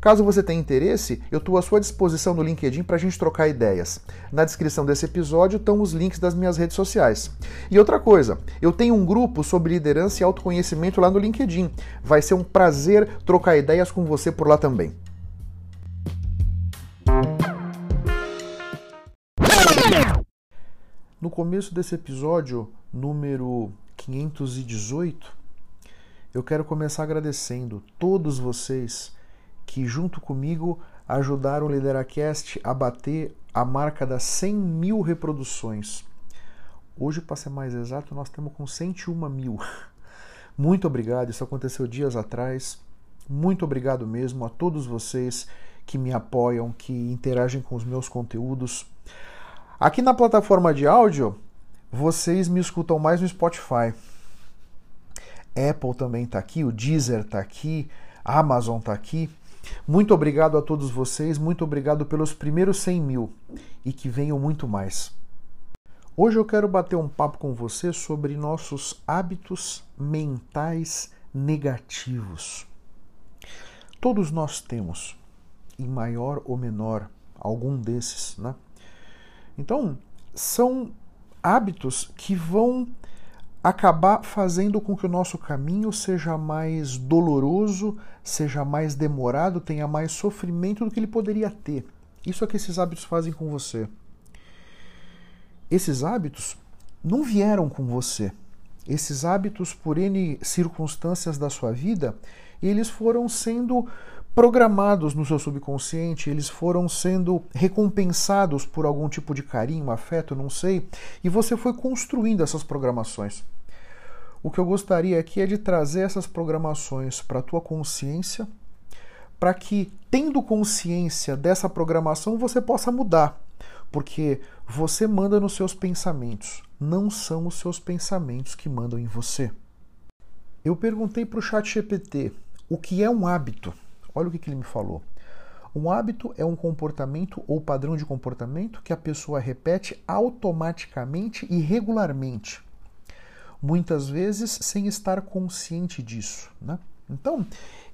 Caso você tenha interesse, eu estou à sua disposição no LinkedIn para a gente trocar ideias. Na descrição desse episódio estão os links das minhas redes sociais. E outra coisa, eu tenho um grupo sobre liderança e autoconhecimento lá no LinkedIn. Vai ser um prazer trocar ideias com você por lá também. No começo desse episódio, número 518, eu quero começar agradecendo todos vocês que junto comigo ajudaram o Lideracast a bater a marca das 100 mil reproduções. Hoje, para ser mais exato, nós estamos com 101 mil. Muito obrigado, isso aconteceu dias atrás. Muito obrigado mesmo a todos vocês que me apoiam, que interagem com os meus conteúdos. Aqui na plataforma de áudio, vocês me escutam mais no Spotify. Apple também está aqui, o Deezer está aqui, a Amazon está aqui. Muito obrigado a todos vocês, muito obrigado pelos primeiros 100 mil e que venham muito mais. Hoje eu quero bater um papo com você sobre nossos hábitos mentais negativos. Todos nós temos, em maior ou menor, algum desses, né? Então, são hábitos que vão acabar fazendo com que o nosso caminho seja mais doloroso, seja mais demorado, tenha mais sofrimento do que ele poderia ter. Isso é que esses hábitos fazem com você. Esses hábitos não vieram com você. Esses hábitos, por N circunstâncias da sua vida, eles foram sendo programados no seu subconsciente, eles foram sendo recompensados por algum tipo de carinho, afeto, não sei, e você foi construindo essas programações. O que eu gostaria aqui é de trazer essas programações para a tua consciência, para que, tendo consciência dessa programação, você possa mudar. Porque você manda nos seus pensamentos, não são os seus pensamentos que mandam em você. Eu perguntei para o chat GPT o que é um hábito. Olha o que, que ele me falou. Um hábito é um comportamento ou padrão de comportamento que a pessoa repete automaticamente e regularmente muitas vezes sem estar consciente disso. Né? Então,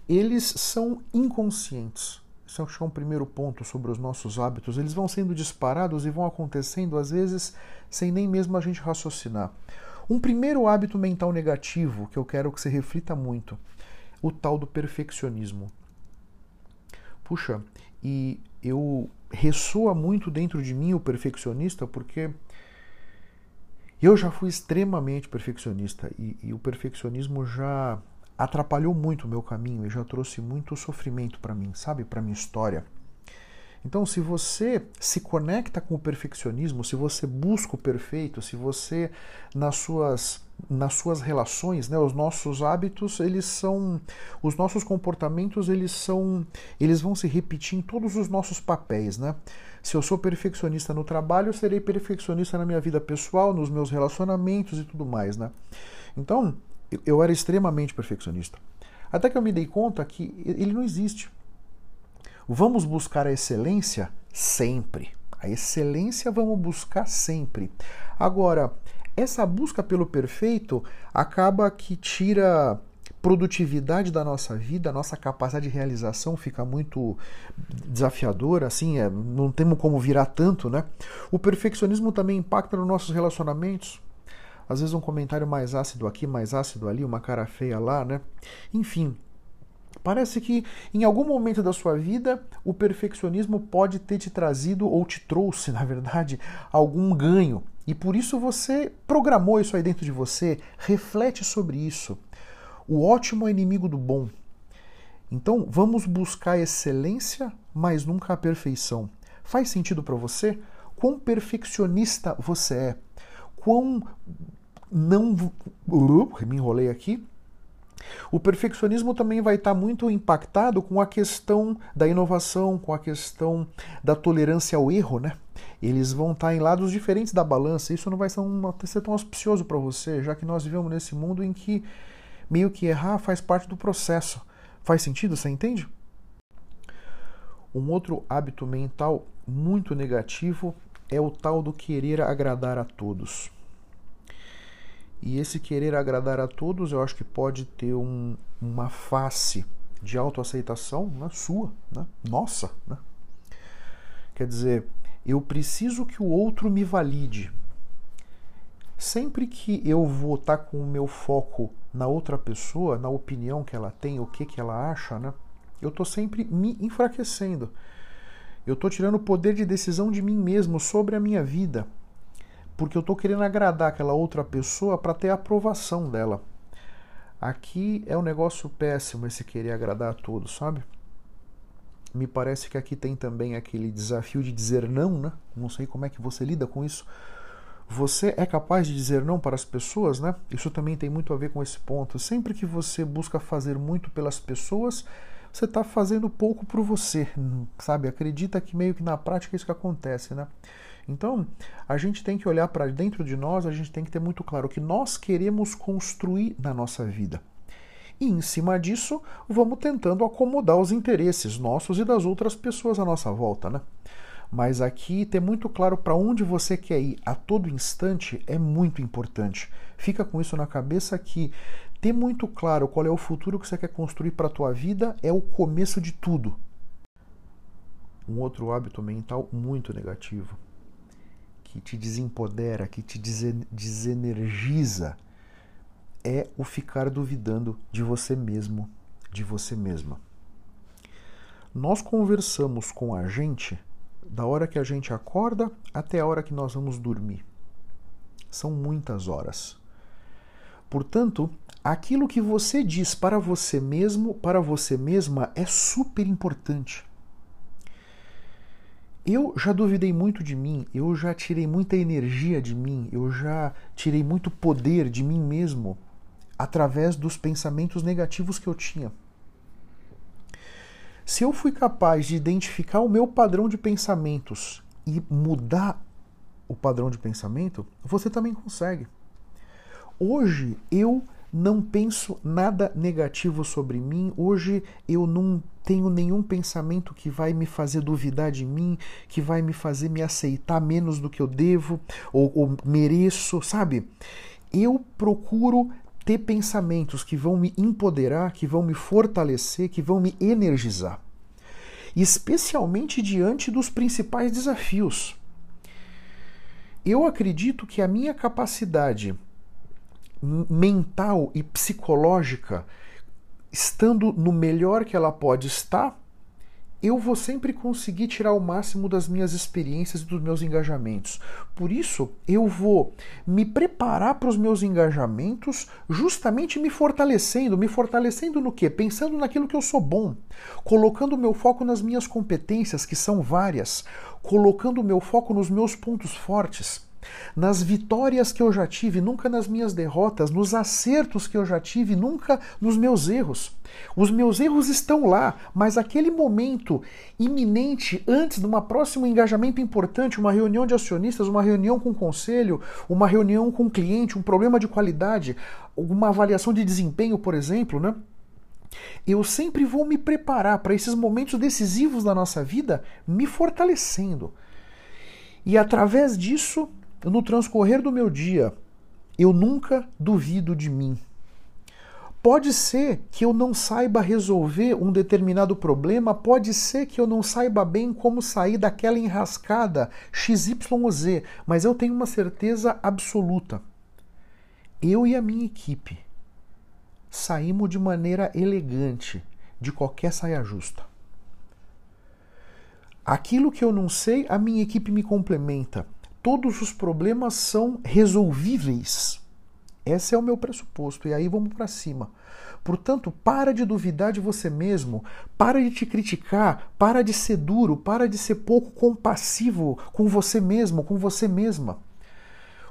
eles são inconscientes. Isso é um primeiro ponto sobre os nossos hábitos. Eles vão sendo disparados e vão acontecendo, às vezes, sem nem mesmo a gente raciocinar. Um primeiro hábito mental negativo que eu quero que você reflita muito: o tal do perfeccionismo. Puxa, e eu ressoa muito dentro de mim o perfeccionista porque eu já fui extremamente perfeccionista e, e o perfeccionismo já atrapalhou muito o meu caminho e já trouxe muito sofrimento para mim, sabe, para minha história. Então, se você se conecta com o perfeccionismo, se você busca o perfeito, se você nas suas nas suas relações, né, os nossos hábitos, eles são os nossos comportamentos, eles são eles vão se repetir em todos os nossos papéis, né? Se eu sou perfeccionista no trabalho, eu serei perfeccionista na minha vida pessoal, nos meus relacionamentos e tudo mais, né? Então, eu era extremamente perfeccionista. Até que eu me dei conta que ele não existe. Vamos buscar a excelência sempre. A excelência vamos buscar sempre. Agora, essa busca pelo perfeito acaba que tira produtividade da nossa vida, a nossa capacidade de realização fica muito desafiadora, assim, é, não temos como virar tanto, né? O perfeccionismo também impacta nos nossos relacionamentos. Às vezes um comentário mais ácido aqui, mais ácido ali, uma cara feia lá, né? Enfim, Parece que em algum momento da sua vida o perfeccionismo pode ter te trazido ou te trouxe, na verdade, algum ganho. E por isso você programou isso aí dentro de você, reflete sobre isso. O ótimo é inimigo do bom. Então vamos buscar excelência, mas nunca a perfeição. Faz sentido para você? Quão perfeccionista você é? Quão não. Me enrolei aqui. O perfeccionismo também vai estar muito impactado com a questão da inovação, com a questão da tolerância ao erro, né? Eles vão estar em lados diferentes da balança. Isso não vai ser, uma, ser tão auspicioso para você, já que nós vivemos nesse mundo em que meio que errar faz parte do processo. Faz sentido? Você entende? Um outro hábito mental muito negativo é o tal do querer agradar a todos. E esse querer agradar a todos, eu acho que pode ter um, uma face de autoaceitação na sua, né? nossa. Né? Quer dizer, eu preciso que o outro me valide. Sempre que eu vou estar com o meu foco na outra pessoa, na opinião que ela tem, o que, que ela acha, né? eu estou sempre me enfraquecendo. Eu estou tirando o poder de decisão de mim mesmo sobre a minha vida porque eu estou querendo agradar aquela outra pessoa para ter a aprovação dela. Aqui é um negócio péssimo esse querer agradar a todos, sabe? Me parece que aqui tem também aquele desafio de dizer não, né? Não sei como é que você lida com isso. Você é capaz de dizer não para as pessoas, né? Isso também tem muito a ver com esse ponto. Sempre que você busca fazer muito pelas pessoas, você está fazendo pouco por você, sabe? Acredita que meio que na prática é isso que acontece, né? Então, a gente tem que olhar para dentro de nós, a gente tem que ter muito claro o que nós queremos construir na nossa vida. E em cima disso, vamos tentando acomodar os interesses nossos e das outras pessoas à nossa volta, né? Mas aqui ter muito claro para onde você quer ir a todo instante é muito importante. Fica com isso na cabeça que ter muito claro qual é o futuro que você quer construir para a tua vida é o começo de tudo. Um outro hábito mental muito negativo que te desempodera, que te desenergiza, é o ficar duvidando de você mesmo, de você mesma. Nós conversamos com a gente da hora que a gente acorda até a hora que nós vamos dormir. São muitas horas. Portanto, aquilo que você diz para você mesmo, para você mesma, é super importante. Eu já duvidei muito de mim, eu já tirei muita energia de mim, eu já tirei muito poder de mim mesmo através dos pensamentos negativos que eu tinha. Se eu fui capaz de identificar o meu padrão de pensamentos e mudar o padrão de pensamento, você também consegue. Hoje eu não penso nada negativo sobre mim. Hoje eu não tenho nenhum pensamento que vai me fazer duvidar de mim, que vai me fazer me aceitar menos do que eu devo ou, ou mereço, sabe? Eu procuro ter pensamentos que vão me empoderar, que vão me fortalecer, que vão me energizar. Especialmente diante dos principais desafios. Eu acredito que a minha capacidade mental e psicológica, estando no melhor que ela pode estar, eu vou sempre conseguir tirar o máximo das minhas experiências e dos meus engajamentos. Por isso, eu vou me preparar para os meus engajamentos, justamente me fortalecendo. Me fortalecendo no quê? Pensando naquilo que eu sou bom, colocando o meu foco nas minhas competências, que são várias, colocando o meu foco nos meus pontos fortes nas vitórias que eu já tive, nunca nas minhas derrotas, nos acertos que eu já tive, nunca nos meus erros. Os meus erros estão lá, mas aquele momento iminente antes de um próximo engajamento importante, uma reunião de acionistas, uma reunião com o conselho, uma reunião com o cliente, um problema de qualidade, uma avaliação de desempenho, por exemplo, né? Eu sempre vou me preparar para esses momentos decisivos da nossa vida, me fortalecendo. E através disso, no transcorrer do meu dia, eu nunca duvido de mim. Pode ser que eu não saiba resolver um determinado problema, pode ser que eu não saiba bem como sair daquela enrascada XYZ, mas eu tenho uma certeza absoluta. Eu e a minha equipe saímos de maneira elegante de qualquer saia justa. Aquilo que eu não sei, a minha equipe me complementa todos os problemas são resolvíveis. Esse é o meu pressuposto. E aí vamos para cima. Portanto, para de duvidar de você mesmo, para de te criticar, para de ser duro, para de ser pouco compassivo com você mesmo, com você mesma.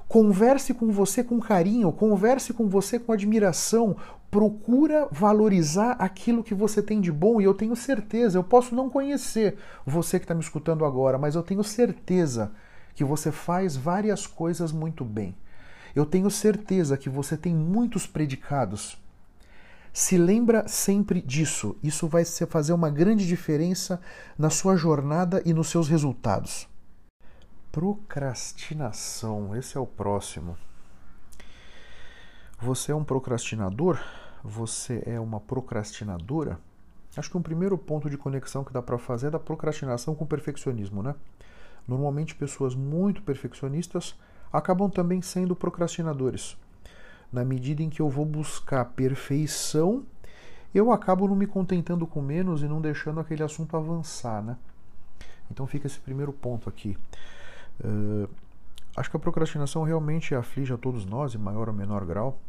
Converse com você com carinho, converse com você com admiração, procura valorizar aquilo que você tem de bom e eu tenho certeza, eu posso não conhecer você que está me escutando agora, mas eu tenho certeza que você faz várias coisas muito bem. Eu tenho certeza que você tem muitos predicados. Se lembra sempre disso. Isso vai fazer uma grande diferença na sua jornada e nos seus resultados. Procrastinação, esse é o próximo. Você é um procrastinador? Você é uma procrastinadora? Acho que um primeiro ponto de conexão que dá para fazer é da procrastinação com o perfeccionismo, né? Normalmente pessoas muito perfeccionistas acabam também sendo procrastinadores. Na medida em que eu vou buscar perfeição, eu acabo não me contentando com menos e não deixando aquele assunto avançar, né? Então fica esse primeiro ponto aqui. Uh, acho que a procrastinação realmente aflige a todos nós, em maior ou menor grau,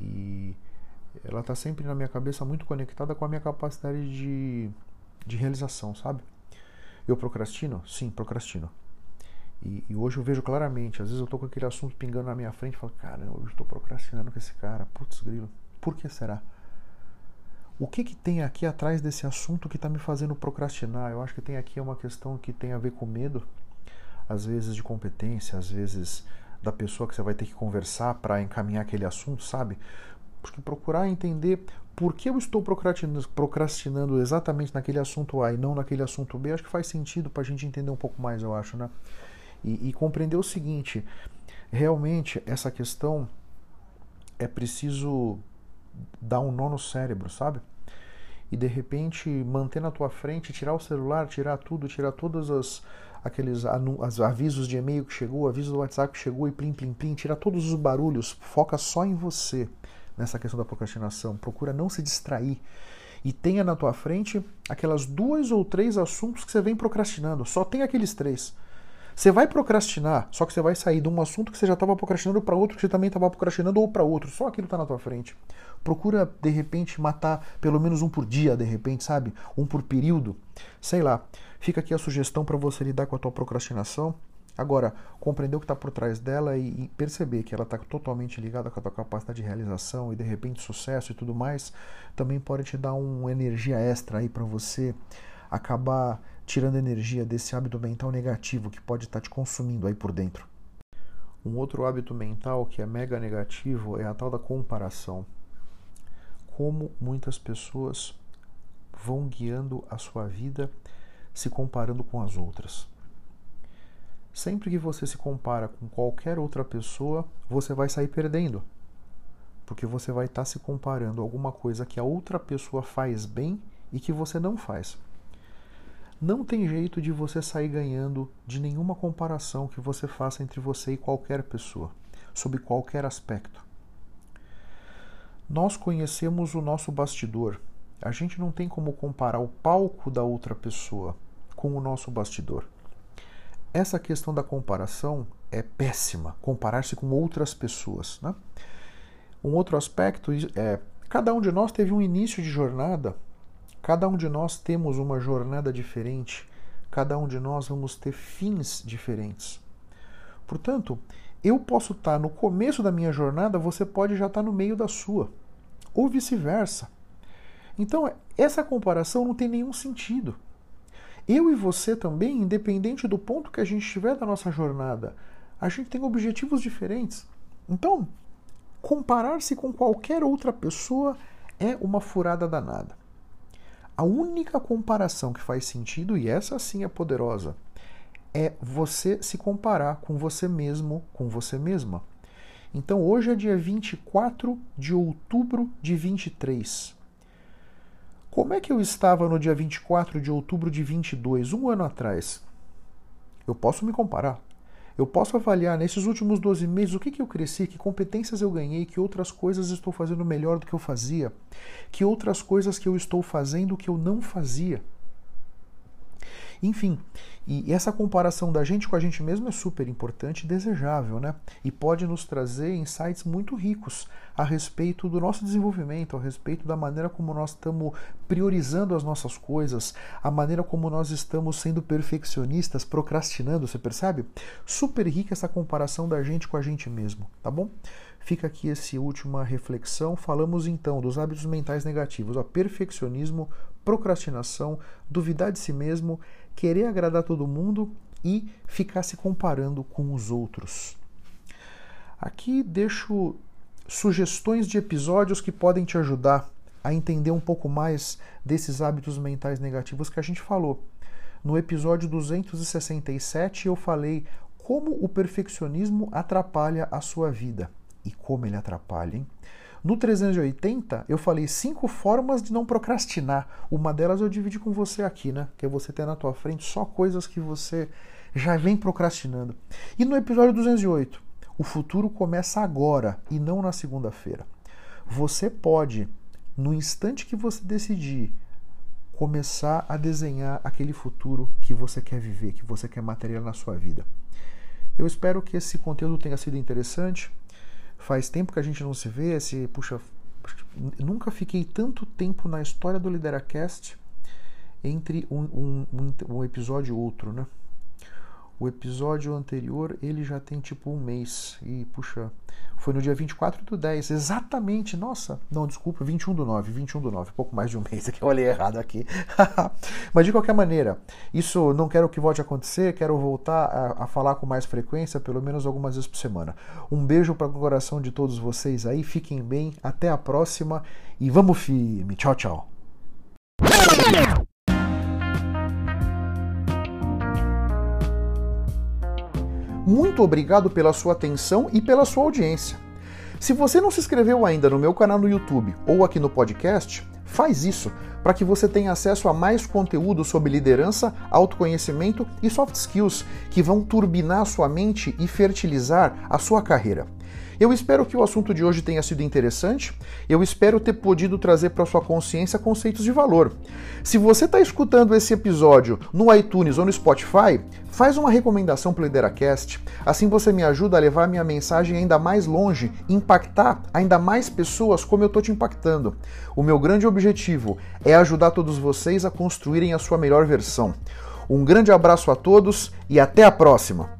e ela está sempre na minha cabeça muito conectada com a minha capacidade de, de realização, sabe? Eu procrastino? Sim, procrastino. E, e, hoje eu vejo claramente, às vezes eu tô com aquele assunto pingando na minha frente e falo, cara, eu estou procrastinando com esse cara, putz grilo, por que será? O que que tem aqui atrás desse assunto que está me fazendo procrastinar? Eu acho que tem aqui uma questão que tem a ver com medo, às vezes de competência, às vezes da pessoa que você vai ter que conversar para encaminhar aquele assunto, sabe? Porque procurar entender por que eu estou procrastinando, procrastinando exatamente naquele assunto A e não naquele assunto B, acho que faz sentido para a gente entender um pouco mais, eu acho, né? E, e compreender o seguinte: realmente essa questão é preciso dar um nó no cérebro, sabe? E de repente manter na tua frente, tirar o celular, tirar tudo, tirar todos os, aqueles as avisos de e-mail que chegou, avisos do WhatsApp que chegou e plim, plim, plim, tira todos os barulhos, foca só em você nessa questão da procrastinação. Procura não se distrair. E tenha na tua frente aquelas duas ou três assuntos que você vem procrastinando. Só tem aqueles três. Você vai procrastinar, só que você vai sair de um assunto que você já estava procrastinando para outro que você também estava procrastinando ou para outro. Só aquilo está na tua frente. Procura, de repente, matar pelo menos um por dia, de repente, sabe? Um por período. Sei lá. Fica aqui a sugestão para você lidar com a tua procrastinação. Agora, compreender o que está por trás dela e, perceber que ela está totalmente ligada com a tua capacidade de realização e de repente sucesso e tudo mais, também pode te dar uma energia extra aí para você acabar tirando energia desse hábito mental negativo que pode estar tá te consumindo aí por dentro. Um outro hábito mental que é mega negativo é a tal da comparação. Como muitas pessoas vão guiando a sua vida se comparando com as outras. Sempre que você se compara com qualquer outra pessoa, você vai sair perdendo. Porque você vai estar tá se comparando a alguma coisa que a outra pessoa faz bem e que você não faz. Não tem jeito de você sair ganhando de nenhuma comparação que você faça entre você e qualquer pessoa, sob qualquer aspecto. Nós conhecemos o nosso bastidor. A gente não tem como comparar o palco da outra pessoa com o nosso bastidor. Essa questão da comparação é péssima, comparar-se com outras pessoas. Né? Um outro aspecto é: cada um de nós teve um início de jornada, cada um de nós temos uma jornada diferente, cada um de nós vamos ter fins diferentes. Portanto, eu posso estar no começo da minha jornada, você pode já estar no meio da sua, ou vice-versa. Então, essa comparação não tem nenhum sentido. Eu e você também, independente do ponto que a gente estiver da nossa jornada, a gente tem objetivos diferentes. Então, comparar-se com qualquer outra pessoa é uma furada danada. A única comparação que faz sentido, e essa sim é poderosa, é você se comparar com você mesmo, com você mesma. Então hoje é dia 24 de outubro de 23. Como é que eu estava no dia 24 de outubro de 22, um ano atrás? Eu posso me comparar. Eu posso avaliar nesses últimos 12 meses o que, que eu cresci, que competências eu ganhei, que outras coisas estou fazendo melhor do que eu fazia, que outras coisas que eu estou fazendo que eu não fazia. Enfim, e essa comparação da gente com a gente mesmo é super importante e desejável, né? E pode nos trazer insights muito ricos a respeito do nosso desenvolvimento, a respeito da maneira como nós estamos priorizando as nossas coisas, a maneira como nós estamos sendo perfeccionistas, procrastinando, você percebe? Super rica essa comparação da gente com a gente mesmo, tá bom? Fica aqui essa última reflexão. Falamos então dos hábitos mentais negativos, ó, perfeccionismo, procrastinação, duvidar de si mesmo, querer agradar todo mundo e ficar se comparando com os outros. Aqui deixo sugestões de episódios que podem te ajudar a entender um pouco mais desses hábitos mentais negativos que a gente falou. No episódio 267 eu falei como o perfeccionismo atrapalha a sua vida e como ele atrapalha, hein? No 380, eu falei cinco formas de não procrastinar. Uma delas eu dividi com você aqui, né? Que é você ter na tua frente só coisas que você já vem procrastinando. E no episódio 208, o futuro começa agora e não na segunda-feira. Você pode, no instante que você decidir, começar a desenhar aquele futuro que você quer viver, que você quer materializar na sua vida. Eu espero que esse conteúdo tenha sido interessante. Faz tempo que a gente não se vê, esse, puxa, nunca fiquei tanto tempo na história do Lideracast entre um, um, um episódio e outro, né? O episódio anterior, ele já tem tipo um mês. E, puxa, foi no dia 24 do 10. Exatamente, nossa. Não, desculpa, 21 do 9. 21 do 9, pouco mais de um mês aqui. Eu olhei errado aqui. Mas de qualquer maneira, isso não quero que volte a acontecer. Quero voltar a, a falar com mais frequência, pelo menos algumas vezes por semana. Um beijo para o coração de todos vocês aí. Fiquem bem. Até a próxima. E vamos firme. Tchau, tchau. Muito obrigado pela sua atenção e pela sua audiência. Se você não se inscreveu ainda no meu canal no YouTube ou aqui no podcast, faz isso para que você tenha acesso a mais conteúdo sobre liderança, autoconhecimento e soft skills que vão turbinar sua mente e fertilizar a sua carreira. Eu espero que o assunto de hoje tenha sido interessante. Eu espero ter podido trazer para sua consciência conceitos de valor. Se você está escutando esse episódio no iTunes ou no Spotify, faz uma recomendação para o Lideracast. Assim você me ajuda a levar minha mensagem ainda mais longe, impactar ainda mais pessoas como eu estou te impactando. O meu grande objetivo é ajudar todos vocês a construírem a sua melhor versão. Um grande abraço a todos e até a próxima!